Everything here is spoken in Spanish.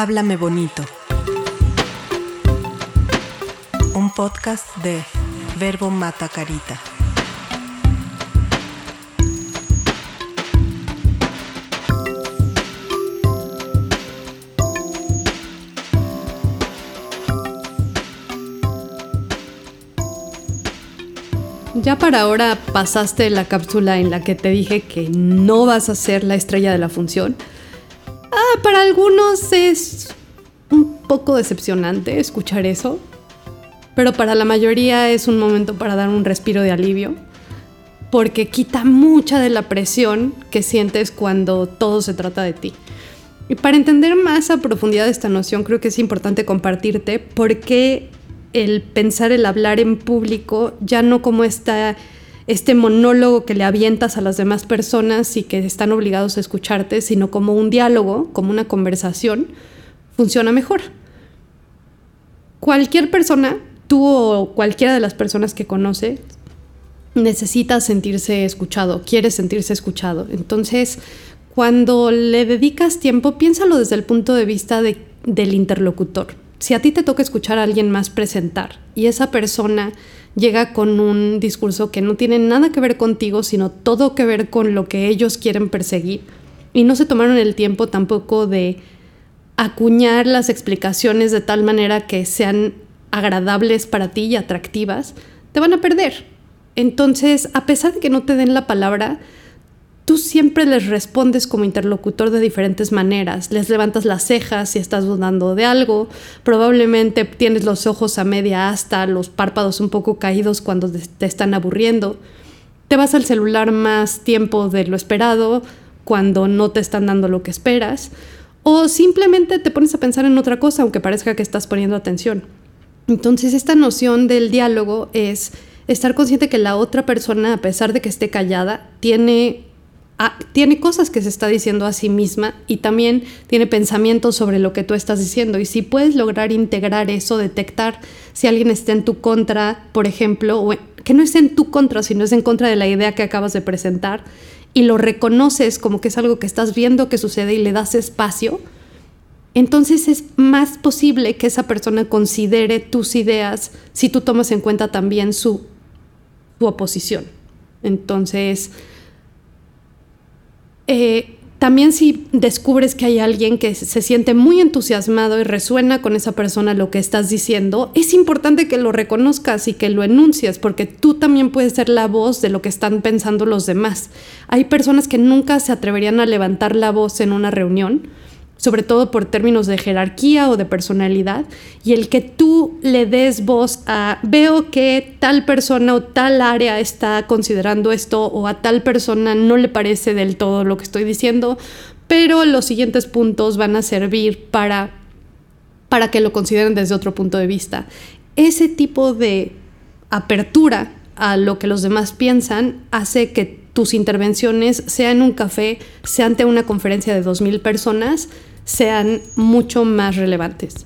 Háblame bonito. Un podcast de Verbo Mata Carita. Ya para ahora pasaste la cápsula en la que te dije que no vas a ser la estrella de la función. Ah, para algunos es un poco decepcionante escuchar eso, pero para la mayoría es un momento para dar un respiro de alivio, porque quita mucha de la presión que sientes cuando todo se trata de ti. Y para entender más a profundidad esta noción, creo que es importante compartirte por qué el pensar el hablar en público, ya no como esta, este monólogo que le avientas a las demás personas y que están obligados a escucharte, sino como un diálogo, como una conversación, funciona mejor. Cualquier persona, tú o cualquiera de las personas que conoce, necesita sentirse escuchado, quiere sentirse escuchado. Entonces, cuando le dedicas tiempo, piénsalo desde el punto de vista del interlocutor si a ti te toca escuchar a alguien más presentar y esa persona llega con un discurso que no tiene nada que ver contigo, sino todo que ver con lo que ellos quieren perseguir, y no se tomaron el tiempo tampoco de acuñar las explicaciones de tal manera que sean agradables para ti y atractivas, te van a perder. Entonces, a pesar de que no te den la palabra, tú siempre les respondes como interlocutor de diferentes maneras. Les levantas las cejas si estás dudando de algo, probablemente tienes los ojos a media asta, los párpados un poco caídos cuando te están aburriendo. Te vas al celular más tiempo de lo esperado cuando no te están dando lo que esperas. O simplemente te pones a pensar en otra cosa aunque parezca que estás poniendo atención. Entonces esta noción del diálogo es estar consciente que la otra persona, a pesar de que esté callada, tiene Ah, tiene cosas que se está diciendo a sí misma y también tiene pensamientos sobre lo que tú estás diciendo. Y si puedes lograr integrar eso, detectar si alguien está en tu contra, por ejemplo, o que no es en tu contra, sino es en contra de la idea que acabas de presentar, y lo reconoces como que es algo que estás viendo que sucede y le das espacio, entonces es más posible que esa persona considere tus ideas si tú tomas en cuenta también su, su oposición. Entonces, eh, también si descubres que hay alguien que se siente muy entusiasmado y resuena con esa persona lo que estás diciendo, es importante que lo reconozcas y que lo enuncies, porque tú también puedes ser la voz de lo que están pensando los demás. Hay personas que nunca se atreverían a levantar la voz en una reunión, sobre todo por términos de jerarquía o de personalidad, y el que tú le des voz a, veo que tal persona o tal área está considerando esto o a tal persona no le parece del todo lo que estoy diciendo, pero los siguientes puntos van a servir para, para que lo consideren desde otro punto de vista. Ese tipo de apertura a lo que los demás piensan hace que tus intervenciones, sea en un café, sea ante una conferencia de 2.000 personas, sean mucho más relevantes.